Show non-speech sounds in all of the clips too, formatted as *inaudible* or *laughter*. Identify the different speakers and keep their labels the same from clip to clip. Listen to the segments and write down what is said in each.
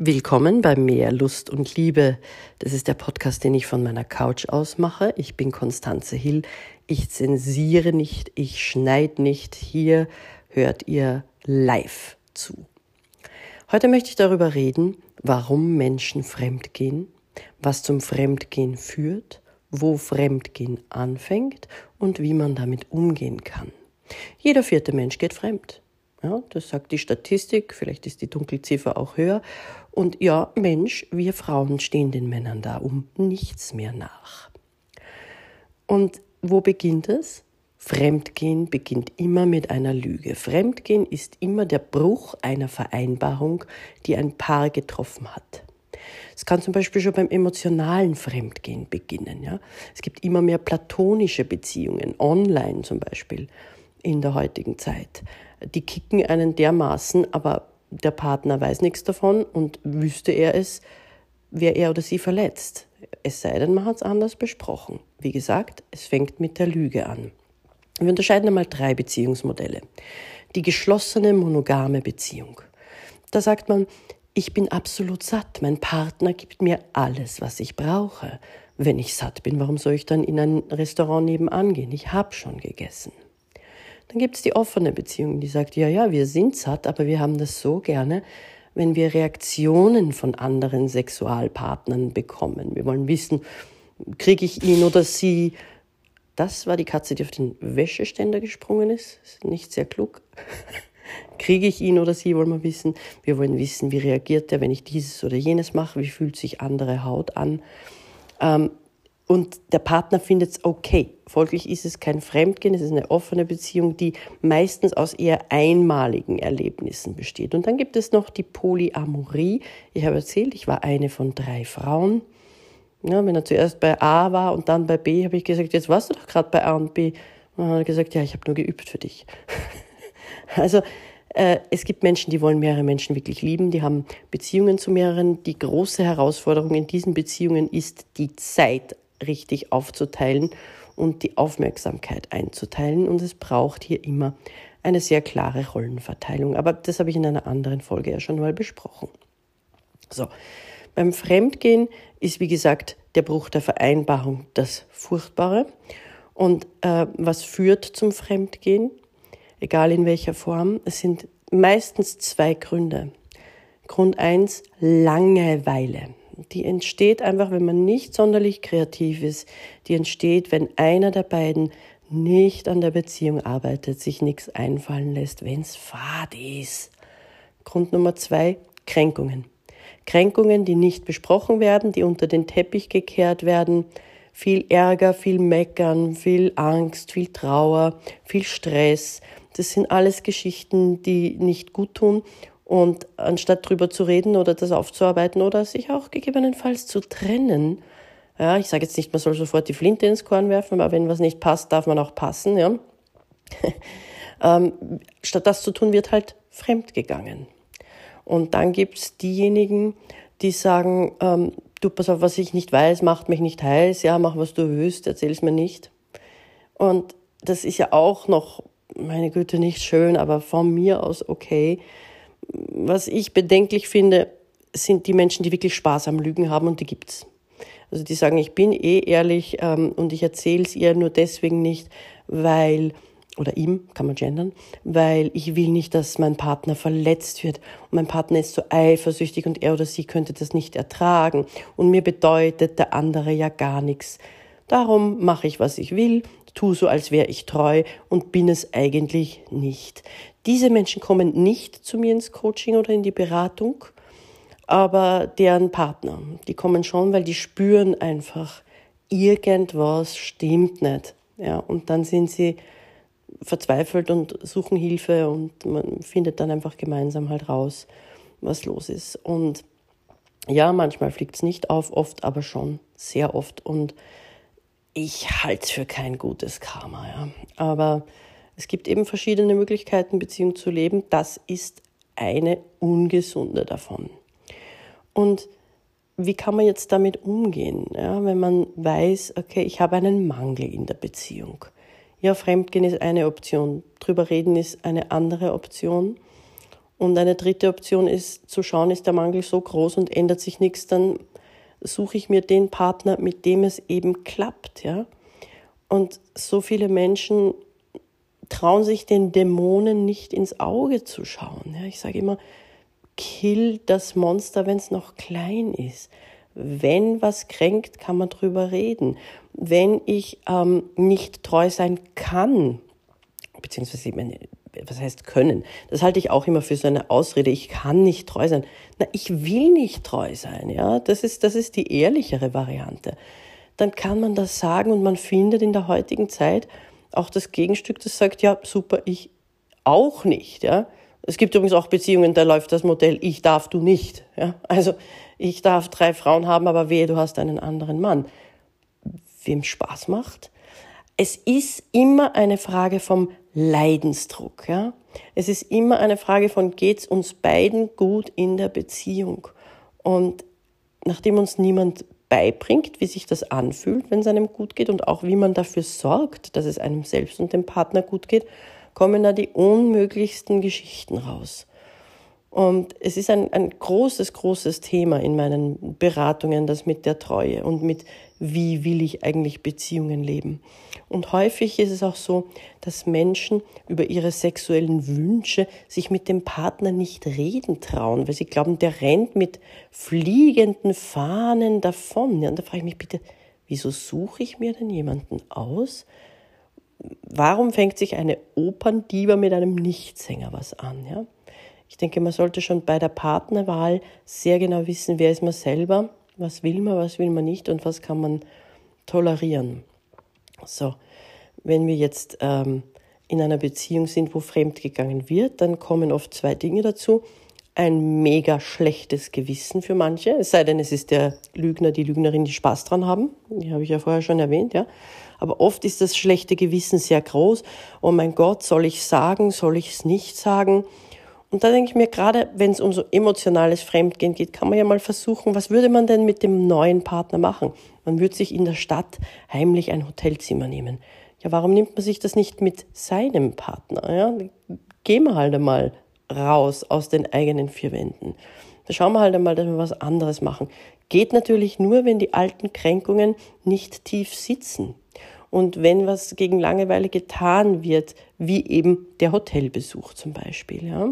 Speaker 1: Willkommen bei Mehr Lust und Liebe. Das ist der Podcast, den ich von meiner Couch aus mache. Ich bin Konstanze Hill. Ich zensiere nicht, ich schneide nicht. Hier hört ihr live zu. Heute möchte ich darüber reden, warum Menschen fremdgehen, was zum Fremdgehen führt, wo Fremdgehen anfängt und wie man damit umgehen kann. Jeder vierte Mensch geht fremd. Ja, das sagt die Statistik, vielleicht ist die Dunkelziffer auch höher. Und ja, Mensch, wir Frauen stehen den Männern da um nichts mehr nach. Und wo beginnt es? Fremdgehen beginnt immer mit einer Lüge. Fremdgehen ist immer der Bruch einer Vereinbarung, die ein Paar getroffen hat. Es kann zum Beispiel schon beim emotionalen Fremdgehen beginnen. Ja? Es gibt immer mehr platonische Beziehungen, online zum Beispiel in der heutigen Zeit. Die kicken einen dermaßen, aber der Partner weiß nichts davon und wüsste er es, wäre er oder sie verletzt. Es sei denn, man hat es anders besprochen. Wie gesagt, es fängt mit der Lüge an. Wir unterscheiden einmal drei Beziehungsmodelle. Die geschlossene monogame Beziehung. Da sagt man, ich bin absolut satt, mein Partner gibt mir alles, was ich brauche. Wenn ich satt bin, warum soll ich dann in ein Restaurant nebenan gehen? Ich habe schon gegessen. Dann gibt es die offene Beziehung, die sagt, ja, ja, wir sind satt, aber wir haben das so gerne, wenn wir Reaktionen von anderen Sexualpartnern bekommen. Wir wollen wissen, kriege ich ihn oder sie. Das war die Katze, die auf den Wäscheständer gesprungen ist. ist nicht sehr klug. *laughs* kriege ich ihn oder sie, wollen wir wissen. Wir wollen wissen, wie reagiert er, wenn ich dieses oder jenes mache, wie fühlt sich andere Haut an. Ähm, und der Partner findet es okay. Folglich ist es kein Fremdgehen, es ist eine offene Beziehung, die meistens aus eher einmaligen Erlebnissen besteht. Und dann gibt es noch die Polyamorie. Ich habe erzählt, ich war eine von drei Frauen. Ja, wenn er zuerst bei A war und dann bei B, habe ich gesagt, jetzt warst du doch gerade bei A und B. Und dann hat er gesagt, ja, ich habe nur geübt für dich. *laughs* also äh, es gibt Menschen, die wollen mehrere Menschen wirklich lieben, die haben Beziehungen zu mehreren. Die große Herausforderung in diesen Beziehungen ist die Zeit richtig aufzuteilen und die Aufmerksamkeit einzuteilen. Und es braucht hier immer eine sehr klare Rollenverteilung. Aber das habe ich in einer anderen Folge ja schon mal besprochen. So, beim Fremdgehen ist, wie gesagt, der Bruch der Vereinbarung das Furchtbare. Und äh, was führt zum Fremdgehen? Egal in welcher Form. Es sind meistens zwei Gründe. Grund eins Langeweile die entsteht einfach, wenn man nicht sonderlich kreativ ist. Die entsteht, wenn einer der beiden nicht an der Beziehung arbeitet, sich nichts einfallen lässt, wenn es fad ist. Grund Nummer zwei, Kränkungen. Kränkungen, die nicht besprochen werden, die unter den Teppich gekehrt werden. Viel Ärger, viel Meckern, viel Angst, viel Trauer, viel Stress. Das sind alles Geschichten, die nicht gut tun und anstatt drüber zu reden oder das aufzuarbeiten oder sich auch gegebenenfalls zu trennen, ja, ich sage jetzt nicht, man soll sofort die Flinte ins Korn werfen, aber wenn was nicht passt, darf man auch passen, ja. *laughs* ähm, statt das zu tun, wird halt fremd gegangen. Und dann gibt's diejenigen, die sagen, ähm, du, pass auf, was ich nicht weiß, macht mich nicht heiß, ja, mach was du willst, erzähl's mir nicht. Und das ist ja auch noch, meine Güte, nicht schön, aber von mir aus okay was ich bedenklich finde, sind die Menschen, die wirklich Spaß am Lügen haben und die gibt's. Also die sagen, ich bin eh ehrlich ähm, und ich erzähle es ihr nur deswegen nicht, weil oder ihm, kann man gendern, weil ich will nicht, dass mein Partner verletzt wird. Und mein Partner ist so eifersüchtig und er oder sie könnte das nicht ertragen. Und mir bedeutet der andere ja gar nichts. Darum mache ich, was ich will, tu so, als wäre ich treu und bin es eigentlich nicht. Diese Menschen kommen nicht zu mir ins Coaching oder in die Beratung, aber deren Partner, die kommen schon, weil die spüren einfach, irgendwas stimmt nicht. Ja, und dann sind sie verzweifelt und suchen Hilfe und man findet dann einfach gemeinsam halt raus, was los ist. Und ja, manchmal fliegt es nicht auf, oft aber schon, sehr oft. Und ich halte es für kein gutes Karma, ja. Aber es gibt eben verschiedene Möglichkeiten, Beziehung zu leben. Das ist eine ungesunde davon. Und wie kann man jetzt damit umgehen, ja, wenn man weiß, okay, ich habe einen Mangel in der Beziehung? Ja, Fremdgehen ist eine Option, drüber reden ist eine andere Option. Und eine dritte Option ist zu schauen, ist der Mangel so groß und ändert sich nichts, dann suche ich mir den Partner, mit dem es eben klappt, ja. Und so viele Menschen trauen sich den Dämonen nicht ins Auge zu schauen. Ja. Ich sage immer, kill das Monster, wenn es noch klein ist. Wenn was kränkt, kann man drüber reden. Wenn ich ähm, nicht treu sein kann, beziehungsweise meine, was heißt können? Das halte ich auch immer für so eine Ausrede. Ich kann nicht treu sein. Na, ich will nicht treu sein, ja. Das ist, das ist die ehrlichere Variante. Dann kann man das sagen und man findet in der heutigen Zeit auch das Gegenstück, das sagt, ja, super, ich auch nicht, ja. Es gibt übrigens auch Beziehungen, da läuft das Modell, ich darf, du nicht, ja. Also, ich darf drei Frauen haben, aber wehe, du hast einen anderen Mann. Wem Spaß macht? Es ist immer eine Frage vom Leidensdruck. Ja? Es ist immer eine Frage von, geht's uns beiden gut in der Beziehung? Und nachdem uns niemand beibringt, wie sich das anfühlt, wenn es einem gut geht und auch wie man dafür sorgt, dass es einem selbst und dem Partner gut geht, kommen da die unmöglichsten Geschichten raus. Und es ist ein, ein großes, großes Thema in meinen Beratungen, das mit der Treue und mit wie will ich eigentlich Beziehungen leben. Und häufig ist es auch so, dass Menschen über ihre sexuellen Wünsche sich mit dem Partner nicht reden trauen, weil sie glauben, der rennt mit fliegenden Fahnen davon. Ja, und da frage ich mich bitte, wieso suche ich mir denn jemanden aus? Warum fängt sich eine Operndiva mit einem Nichtsänger was an? Ja? Ich denke, man sollte schon bei der Partnerwahl sehr genau wissen, wer ist man selber, was will man, was will man nicht und was kann man tolerieren. So, wenn wir jetzt ähm, in einer Beziehung sind, wo fremdgegangen wird, dann kommen oft zwei Dinge dazu. Ein mega schlechtes Gewissen für manche, es sei denn, es ist der Lügner, die Lügnerin, die Spaß dran haben. Die habe ich ja vorher schon erwähnt, ja. Aber oft ist das schlechte Gewissen sehr groß. Oh mein Gott, soll ich sagen, soll ich es nicht sagen? Und da denke ich mir, gerade wenn es um so emotionales Fremdgehen geht, kann man ja mal versuchen, was würde man denn mit dem neuen Partner machen? Man würde sich in der Stadt heimlich ein Hotelzimmer nehmen. Ja, warum nimmt man sich das nicht mit seinem Partner? Ja, gehen wir halt einmal raus aus den eigenen vier Wänden. Da schauen wir halt einmal, dass wir was anderes machen. Geht natürlich nur, wenn die alten Kränkungen nicht tief sitzen. Und wenn was gegen Langeweile getan wird, wie eben der Hotelbesuch zum Beispiel, ja.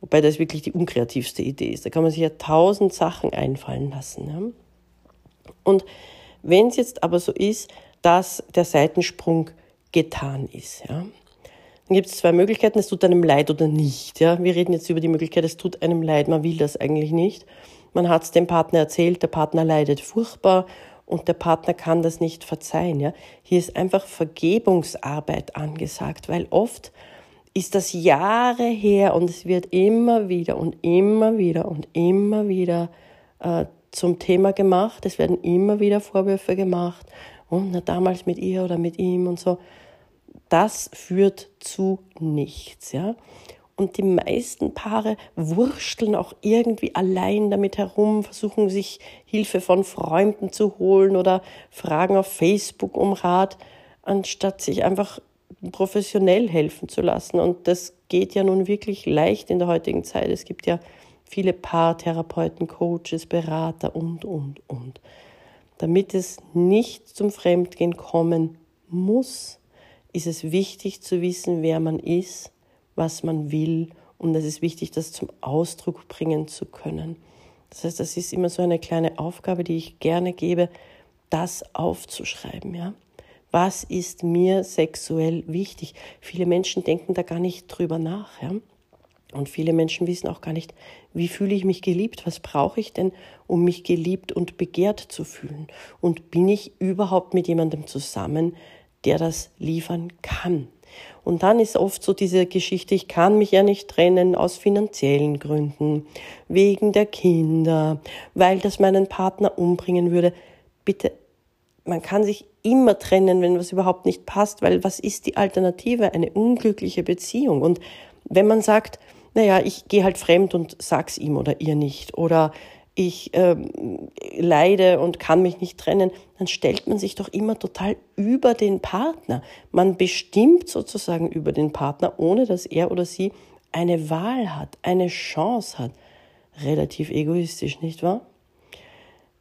Speaker 1: Wobei das wirklich die unkreativste Idee ist. Da kann man sich ja tausend Sachen einfallen lassen. Ja. Und wenn es jetzt aber so ist, dass der Seitensprung getan ist, ja, dann gibt es zwei Möglichkeiten, es tut einem leid oder nicht. Ja. Wir reden jetzt über die Möglichkeit, es tut einem leid, man will das eigentlich nicht. Man hat es dem Partner erzählt, der Partner leidet furchtbar und der Partner kann das nicht verzeihen. Ja? Hier ist einfach Vergebungsarbeit angesagt, weil oft ist das Jahre her und es wird immer wieder und immer wieder und immer wieder äh, zum Thema gemacht. Es werden immer wieder Vorwürfe gemacht und na, damals mit ihr oder mit ihm und so. Das führt zu nichts. Ja? Und die meisten Paare wursteln auch irgendwie allein damit herum, versuchen sich Hilfe von Freunden zu holen oder fragen auf Facebook um Rat, anstatt sich einfach professionell helfen zu lassen. Und das geht ja nun wirklich leicht in der heutigen Zeit. Es gibt ja viele Paartherapeuten, Coaches, Berater und, und, und. Damit es nicht zum Fremdgehen kommen muss, ist es wichtig zu wissen, wer man ist was man will. Und es ist wichtig, das zum Ausdruck bringen zu können. Das heißt, das ist immer so eine kleine Aufgabe, die ich gerne gebe, das aufzuschreiben, ja. Was ist mir sexuell wichtig? Viele Menschen denken da gar nicht drüber nach, ja. Und viele Menschen wissen auch gar nicht, wie fühle ich mich geliebt? Was brauche ich denn, um mich geliebt und begehrt zu fühlen? Und bin ich überhaupt mit jemandem zusammen, der das liefern kann? Und dann ist oft so diese Geschichte, ich kann mich ja nicht trennen aus finanziellen Gründen, wegen der Kinder, weil das meinen Partner umbringen würde. Bitte, man kann sich immer trennen, wenn was überhaupt nicht passt, weil was ist die Alternative? Eine unglückliche Beziehung. Und wenn man sagt, naja, ich gehe halt fremd und sag's ihm oder ihr nicht, oder ich ähm, leide und kann mich nicht trennen, dann stellt man sich doch immer total über den Partner. Man bestimmt sozusagen über den Partner, ohne dass er oder sie eine Wahl hat, eine Chance hat. Relativ egoistisch, nicht wahr?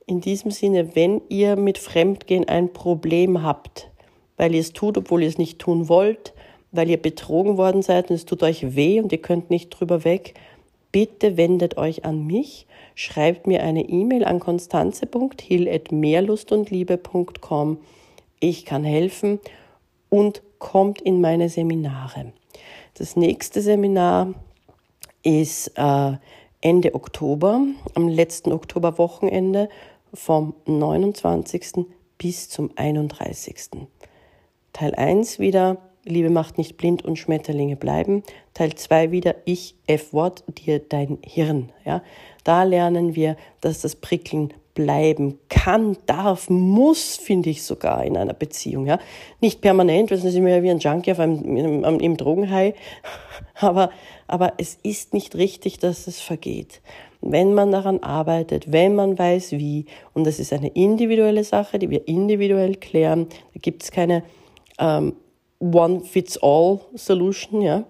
Speaker 1: In diesem Sinne, wenn ihr mit Fremdgehen ein Problem habt, weil ihr es tut, obwohl ihr es nicht tun wollt, weil ihr betrogen worden seid und es tut euch weh und ihr könnt nicht drüber weg, bitte wendet euch an mich, schreibt mir eine E-Mail an konstanze.hill.mehrlustundliebe.com. Ich kann helfen und kommt in meine Seminare. Das nächste Seminar ist äh, Ende Oktober, am letzten Oktoberwochenende vom 29. bis zum 31. Teil 1 wieder, Liebe macht nicht blind und Schmetterlinge bleiben. Teil 2 wieder, ich, F-Wort, dir dein Hirn. Ja? Da lernen wir, dass das Prickeln bleiben kann, darf, muss, finde ich sogar in einer Beziehung. Ja? Nicht permanent, weil sonst sind wie ein Junkie auf einem, im, im Drogenhai, *laughs* aber, aber es ist nicht richtig, dass es vergeht. Wenn man daran arbeitet, wenn man weiß wie, und das ist eine individuelle Sache, die wir individuell klären, da gibt es keine ähm, One-Fits-All-Solution, ja.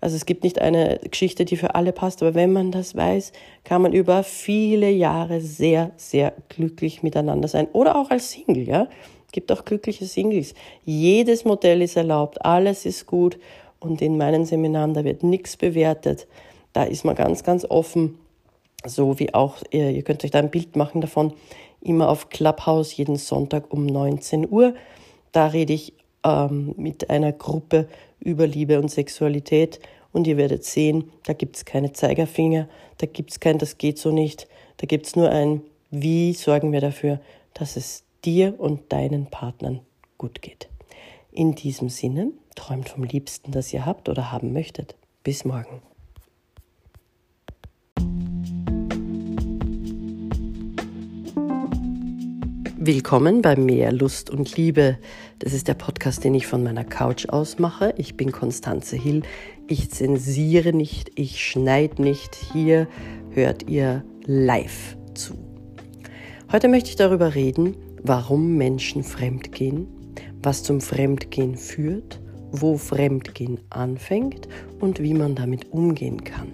Speaker 1: Also es gibt nicht eine Geschichte, die für alle passt, aber wenn man das weiß, kann man über viele Jahre sehr, sehr glücklich miteinander sein. Oder auch als Single, ja. Es gibt auch glückliche Singles. Jedes Modell ist erlaubt, alles ist gut. Und in meinen Seminaren, da wird nichts bewertet. Da ist man ganz, ganz offen. So wie auch, ihr, ihr könnt euch da ein Bild machen davon, immer auf Clubhouse jeden Sonntag um 19 Uhr. Da rede ich ähm, mit einer Gruppe über Liebe und Sexualität und ihr werdet sehen, da gibt es keine Zeigerfinger, da gibt es kein, das geht so nicht, da gibt es nur ein, wie sorgen wir dafür, dass es dir und deinen Partnern gut geht. In diesem Sinne, träumt vom Liebsten, das ihr habt oder haben möchtet. Bis morgen. Willkommen bei Mehr Lust und Liebe. Das ist der Podcast, den ich von meiner Couch aus mache. Ich bin Konstanze Hill. Ich zensiere nicht, ich schneide nicht. Hier hört ihr live zu. Heute möchte ich darüber reden, warum Menschen fremdgehen, was zum Fremdgehen führt, wo Fremdgehen anfängt und wie man damit umgehen kann.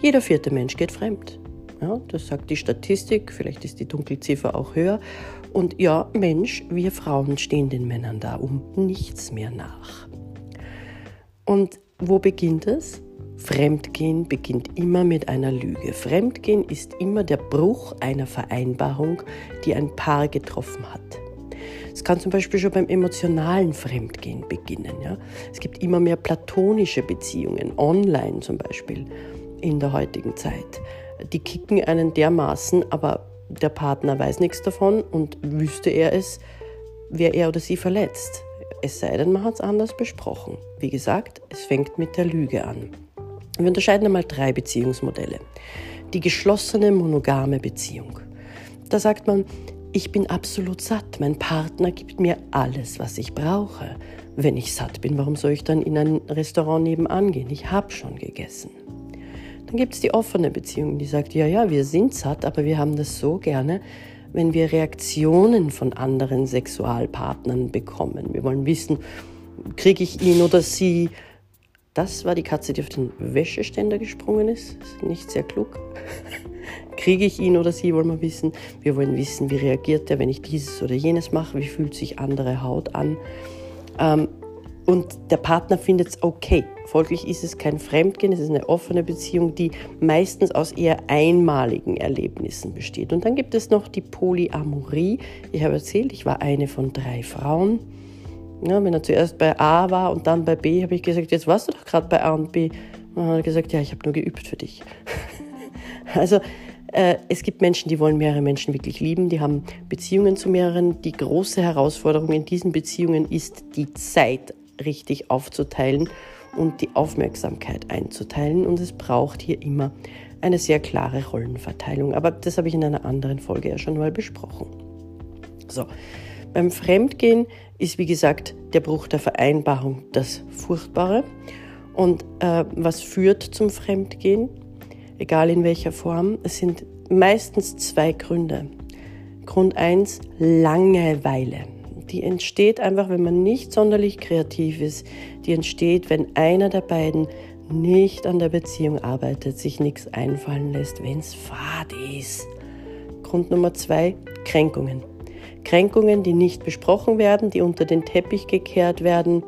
Speaker 1: Jeder vierte Mensch geht fremd. Ja, das sagt die Statistik, vielleicht ist die Dunkelziffer auch höher. Und ja, Mensch, wir Frauen stehen den Männern da um nichts mehr nach. Und wo beginnt es? Fremdgehen beginnt immer mit einer Lüge. Fremdgehen ist immer der Bruch einer Vereinbarung, die ein Paar getroffen hat. Es kann zum Beispiel schon beim emotionalen Fremdgehen beginnen. Ja? Es gibt immer mehr platonische Beziehungen, online zum Beispiel, in der heutigen Zeit. Die kicken einen dermaßen, aber der Partner weiß nichts davon und wüsste er es, wäre er oder sie verletzt. Es sei denn, man hat es anders besprochen. Wie gesagt, es fängt mit der Lüge an. Wir unterscheiden einmal drei Beziehungsmodelle. Die geschlossene monogame Beziehung. Da sagt man, ich bin absolut satt, mein Partner gibt mir alles, was ich brauche. Wenn ich satt bin, warum soll ich dann in ein Restaurant nebenan gehen? Ich habe schon gegessen. Dann gibt es die offene Beziehung, die sagt, ja, ja, wir sind satt, aber wir haben das so gerne, wenn wir Reaktionen von anderen Sexualpartnern bekommen. Wir wollen wissen, kriege ich ihn oder sie. Das war die Katze, die auf den Wäscheständer gesprungen ist. nicht sehr klug. *laughs* kriege ich ihn oder sie, wollen wir wissen. Wir wollen wissen, wie reagiert er, wenn ich dieses oder jenes mache, wie fühlt sich andere Haut an. Ähm, und der Partner findet es okay. Folglich ist es kein Fremdgehen, es ist eine offene Beziehung, die meistens aus eher einmaligen Erlebnissen besteht. Und dann gibt es noch die Polyamorie. Ich habe erzählt, ich war eine von drei Frauen. Ja, wenn er zuerst bei A war und dann bei B, habe ich gesagt, jetzt warst du doch gerade bei A und B. Und dann hat er gesagt, ja, ich habe nur geübt für dich. *laughs* also äh, es gibt Menschen, die wollen mehrere Menschen wirklich lieben, die haben Beziehungen zu mehreren. Die große Herausforderung in diesen Beziehungen ist die Zeit richtig aufzuteilen und die Aufmerksamkeit einzuteilen. Und es braucht hier immer eine sehr klare Rollenverteilung. Aber das habe ich in einer anderen Folge ja schon mal besprochen. So, beim Fremdgehen ist wie gesagt der Bruch der Vereinbarung das Furchtbare. Und äh, was führt zum Fremdgehen? Egal in welcher Form. Es sind meistens zwei Gründe. Grund 1, Langeweile die entsteht einfach, wenn man nicht sonderlich kreativ ist. Die entsteht, wenn einer der beiden nicht an der Beziehung arbeitet, sich nichts einfallen lässt, wenn es fad ist. Grund Nummer zwei, Kränkungen. Kränkungen, die nicht besprochen werden, die unter den Teppich gekehrt werden.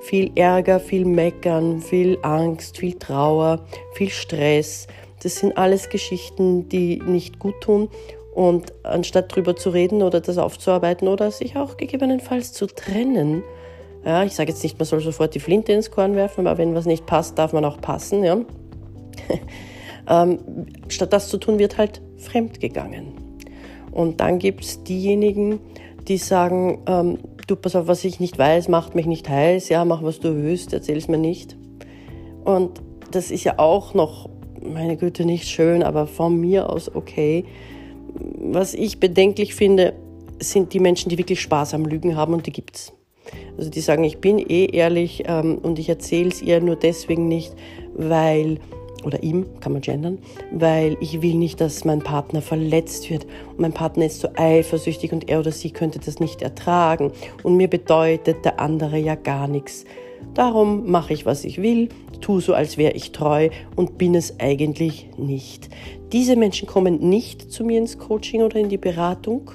Speaker 1: Viel Ärger, viel Meckern, viel Angst, viel Trauer, viel Stress. Das sind alles Geschichten, die nicht gut tun. Und anstatt drüber zu reden oder das aufzuarbeiten oder sich auch gegebenenfalls zu trennen, ja, ich sage jetzt nicht, man soll sofort die Flinte ins Korn werfen, aber wenn was nicht passt, darf man auch passen. Ja. *laughs* ähm, statt das zu tun, wird halt fremdgegangen. Und dann gibt es diejenigen, die sagen, ähm, du pass auf, was ich nicht weiß, macht mich nicht heiß, ja, mach was du willst, erzähl es mir nicht. Und das ist ja auch noch, meine Güte, nicht schön, aber von mir aus okay. Was ich bedenklich finde, sind die Menschen, die wirklich Spaß am Lügen haben und die gibt's. Also die sagen, ich bin eh ehrlich ähm, und ich erzähle es ihr nur deswegen nicht, weil oder ihm, kann man gendern, weil ich will nicht, dass mein Partner verletzt wird und mein Partner ist so eifersüchtig und er oder sie könnte das nicht ertragen und mir bedeutet der andere ja gar nichts. Darum mache ich, was ich will, tue so, als wäre ich treu und bin es eigentlich nicht. Diese Menschen kommen nicht zu mir ins Coaching oder in die Beratung,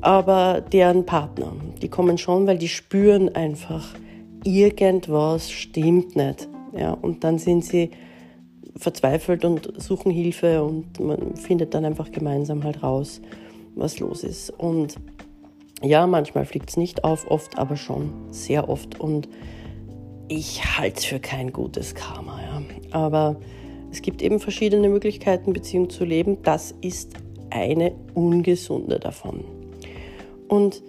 Speaker 1: aber deren Partner, die kommen schon, weil die spüren einfach, irgendwas stimmt nicht. Ja, und dann sind sie verzweifelt und suchen Hilfe und man findet dann einfach gemeinsam halt raus, was los ist. Und ja, manchmal fliegt es nicht auf, oft aber schon, sehr oft. Und ich halte es für kein gutes Karma. Ja. Aber es gibt eben verschiedene Möglichkeiten, Beziehung zu leben. Das ist eine ungesunde davon. Und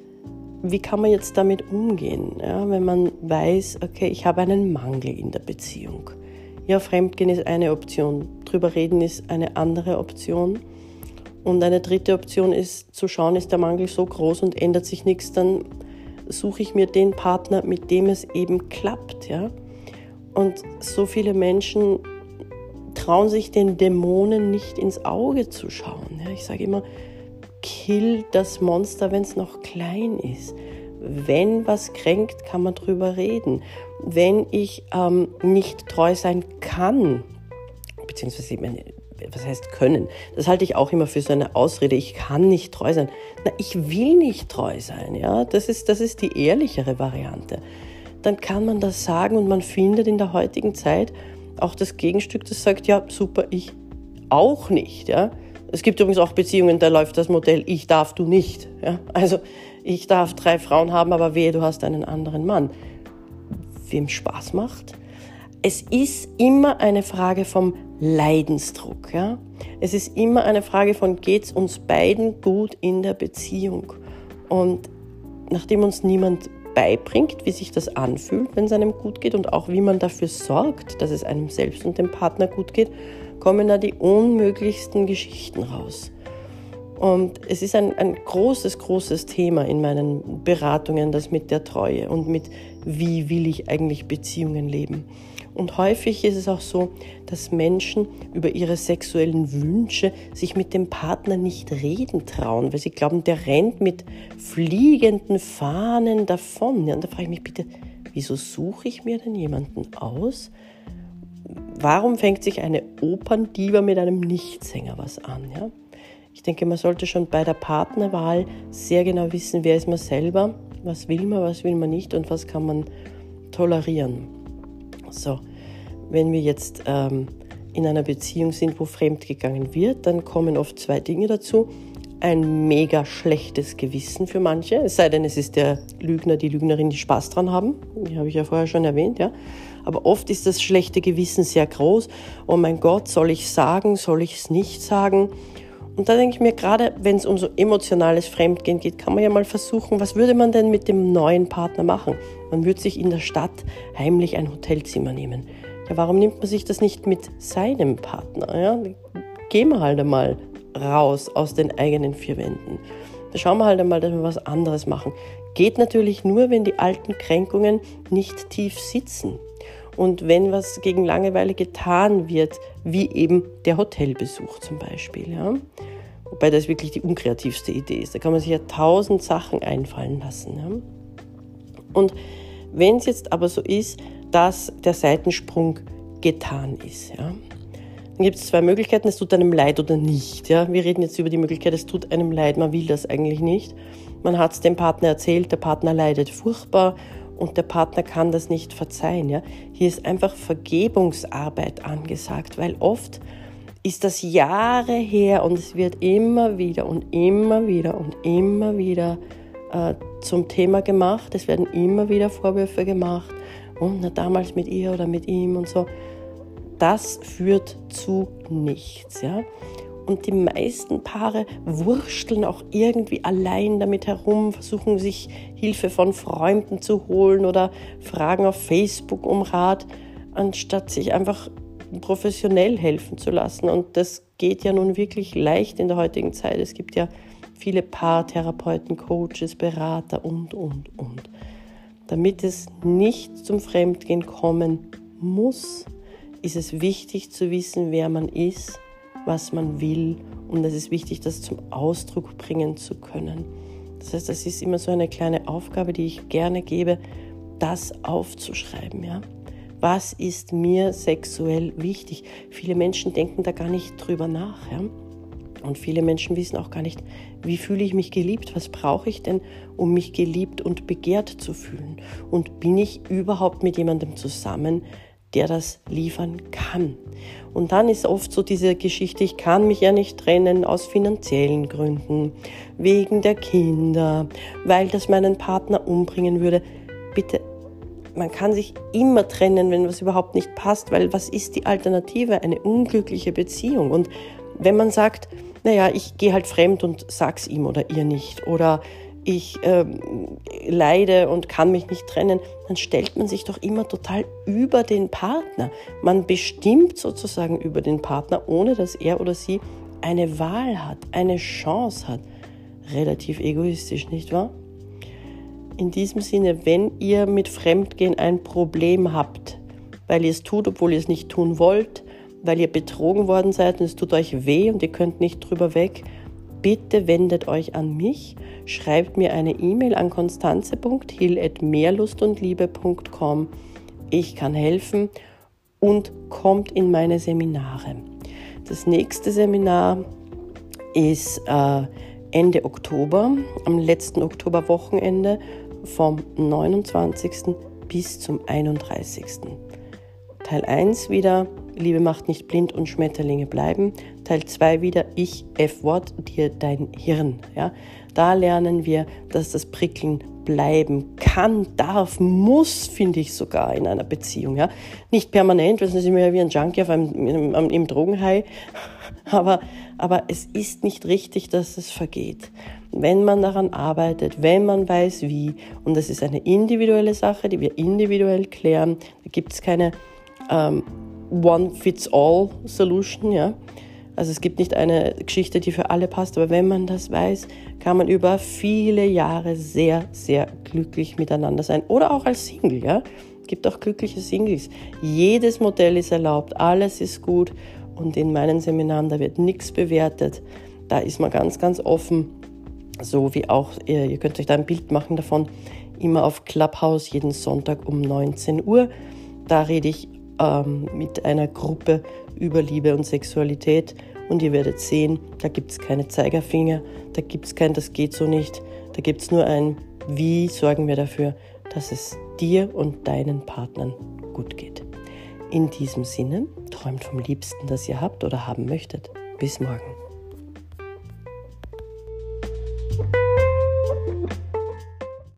Speaker 1: wie kann man jetzt damit umgehen, ja, wenn man weiß, okay, ich habe einen Mangel in der Beziehung? Ja, Fremdgehen ist eine Option, drüber reden ist eine andere Option. Und eine dritte Option ist zu schauen, ist der Mangel so groß und ändert sich nichts, dann suche ich mir den Partner, mit dem es eben klappt. Ja? Und so viele Menschen trauen sich den Dämonen nicht ins Auge zu schauen. Ich sage immer, kill das Monster, wenn es noch klein ist. Wenn was kränkt, kann man drüber reden. Wenn ich ähm, nicht treu sein kann, beziehungsweise, meine, was heißt können? Das halte ich auch immer für so eine Ausrede. Ich kann nicht treu sein. Na, ich will nicht treu sein. Ja, das ist, das ist die ehrlichere Variante. Dann kann man das sagen und man findet in der heutigen Zeit auch das Gegenstück, das sagt, ja, super, ich auch nicht. Ja, es gibt übrigens auch Beziehungen, da läuft das Modell, ich darf, du nicht. Ja? Also ich darf drei Frauen haben, aber wehe, du hast einen anderen Mann. Wem Spaß macht? Es ist immer eine Frage vom Leidensdruck. Ja? Es ist immer eine Frage von, geht es uns beiden gut in der Beziehung? Und nachdem uns niemand beibringt, wie sich das anfühlt, wenn es einem gut geht und auch wie man dafür sorgt, dass es einem selbst und dem Partner gut geht, kommen da die unmöglichsten Geschichten raus. Und es ist ein, ein großes, großes Thema in meinen Beratungen, das mit der Treue und mit, wie will ich eigentlich Beziehungen leben. Und häufig ist es auch so, dass Menschen über ihre sexuellen Wünsche sich mit dem Partner nicht reden trauen, weil sie glauben, der rennt mit fliegenden Fahnen davon. Ja, und da frage ich mich bitte, wieso suche ich mir denn jemanden aus, warum fängt sich eine Operndiva mit einem Nichtsänger was an? Ja? Ich denke, man sollte schon bei der Partnerwahl sehr genau wissen, wer ist man selber, was will man, was will man nicht und was kann man tolerieren. So, wenn wir jetzt ähm, in einer Beziehung sind, wo fremdgegangen wird, dann kommen oft zwei Dinge dazu. Ein mega schlechtes Gewissen für manche, es sei denn, es ist der Lügner, die Lügnerin, die Spaß dran haben. Die habe ich ja vorher schon erwähnt, ja. Aber oft ist das schlechte Gewissen sehr groß. Oh mein Gott, soll ich sagen, soll ich es nicht sagen? Und da denke ich mir, gerade wenn es um so emotionales Fremdgehen geht, kann man ja mal versuchen, was würde man denn mit dem neuen Partner machen? Man würde sich in der Stadt heimlich ein Hotelzimmer nehmen. Ja, warum nimmt man sich das nicht mit seinem Partner? Ja? Gehen wir halt einmal raus aus den eigenen vier Wänden. Da schauen wir halt einmal, dass wir was anderes machen. Geht natürlich nur, wenn die alten Kränkungen nicht tief sitzen. Und wenn was gegen Langeweile getan wird, wie eben der Hotelbesuch zum Beispiel, ja, wobei das wirklich die unkreativste Idee ist, da kann man sich ja tausend Sachen einfallen lassen. Ja. Und wenn es jetzt aber so ist, dass der Seitensprung getan ist. Ja. Dann gibt es zwei Möglichkeiten, es tut einem leid oder nicht. Ja. Wir reden jetzt über die Möglichkeit, es tut einem leid, man will das eigentlich nicht. Man hat es dem Partner erzählt, der Partner leidet furchtbar und der Partner kann das nicht verzeihen. Ja. Hier ist einfach Vergebungsarbeit angesagt, weil oft ist das Jahre her und es wird immer wieder und immer wieder und immer wieder äh, zum Thema gemacht. Es werden immer wieder Vorwürfe gemacht und na, damals mit ihr oder mit ihm und so. Das führt zu nichts. Ja? Und die meisten Paare wursteln auch irgendwie allein damit herum, versuchen sich Hilfe von Freunden zu holen oder fragen auf Facebook um Rat, anstatt sich einfach professionell helfen zu lassen. Und das geht ja nun wirklich leicht in der heutigen Zeit. Es gibt ja viele Paartherapeuten, Coaches, Berater und, und, und. Damit es nicht zum Fremdgehen kommen muss, ist es wichtig zu wissen, wer man ist, was man will und es ist wichtig, das zum Ausdruck bringen zu können. Das heißt, das ist immer so eine kleine Aufgabe, die ich gerne gebe, das aufzuschreiben, ja was ist mir sexuell wichtig. Viele Menschen denken da gar nicht drüber nach. Ja? Und viele Menschen wissen auch gar nicht, wie fühle ich mich geliebt, was brauche ich denn, um mich geliebt und begehrt zu fühlen. Und bin ich überhaupt mit jemandem zusammen, der das liefern kann. Und dann ist oft so diese Geschichte, ich kann mich ja nicht trennen aus finanziellen Gründen, wegen der Kinder, weil das meinen Partner umbringen würde. Bitte man kann sich immer trennen, wenn was überhaupt nicht passt, weil was ist die Alternative? Eine unglückliche Beziehung. Und wenn man sagt, naja, ich gehe halt fremd und sag's ihm oder ihr nicht, oder ich äh, leide und kann mich nicht trennen, dann stellt man sich doch immer total über den Partner. Man bestimmt sozusagen über den Partner, ohne dass er oder sie eine Wahl hat, eine Chance hat. Relativ egoistisch, nicht wahr? In diesem Sinne, wenn ihr mit Fremdgehen ein Problem habt, weil ihr es tut, obwohl ihr es nicht tun wollt, weil ihr betrogen worden seid und es tut euch weh und ihr könnt nicht drüber weg, bitte wendet euch an mich, schreibt mir eine E-Mail an konstanze.hill.mehrlustundliebe.com. Ich kann helfen und kommt in meine Seminare. Das nächste Seminar ist äh, Ende Oktober, am letzten Oktoberwochenende vom 29. bis zum 31. Teil 1 wieder, Liebe macht nicht blind und Schmetterlinge bleiben. Teil 2 wieder, ich, F-Wort, dir dein Hirn. Ja? Da lernen wir, dass das Prickeln bleiben kann, darf, muss, finde ich sogar in einer Beziehung. Ja? Nicht permanent, weil sonst sind wir wie ein Junkie auf einem, im, im Drogenhai, *laughs* aber, aber es ist nicht richtig, dass es vergeht wenn man daran arbeitet, wenn man weiß wie. Und das ist eine individuelle Sache, die wir individuell klären. Da gibt es keine ähm, One-Fits-All-Solution. Ja? Also es gibt nicht eine Geschichte, die für alle passt, aber wenn man das weiß, kann man über viele Jahre sehr, sehr glücklich miteinander sein. Oder auch als Single. Ja? Es gibt auch glückliche Singles. Jedes Modell ist erlaubt, alles ist gut. Und in meinen Seminaren, da wird nichts bewertet. Da ist man ganz, ganz offen so wie auch, ihr, ihr könnt euch da ein Bild machen davon, immer auf Clubhouse jeden Sonntag um 19 Uhr. Da rede ich ähm, mit einer Gruppe über Liebe und Sexualität und ihr werdet sehen, da gibt es keine Zeigerfinger, da gibt es kein, das geht so nicht, da gibt es nur ein, wie sorgen wir dafür, dass es dir und deinen Partnern gut geht. In diesem Sinne, träumt vom Liebsten, das ihr habt oder haben möchtet. Bis morgen.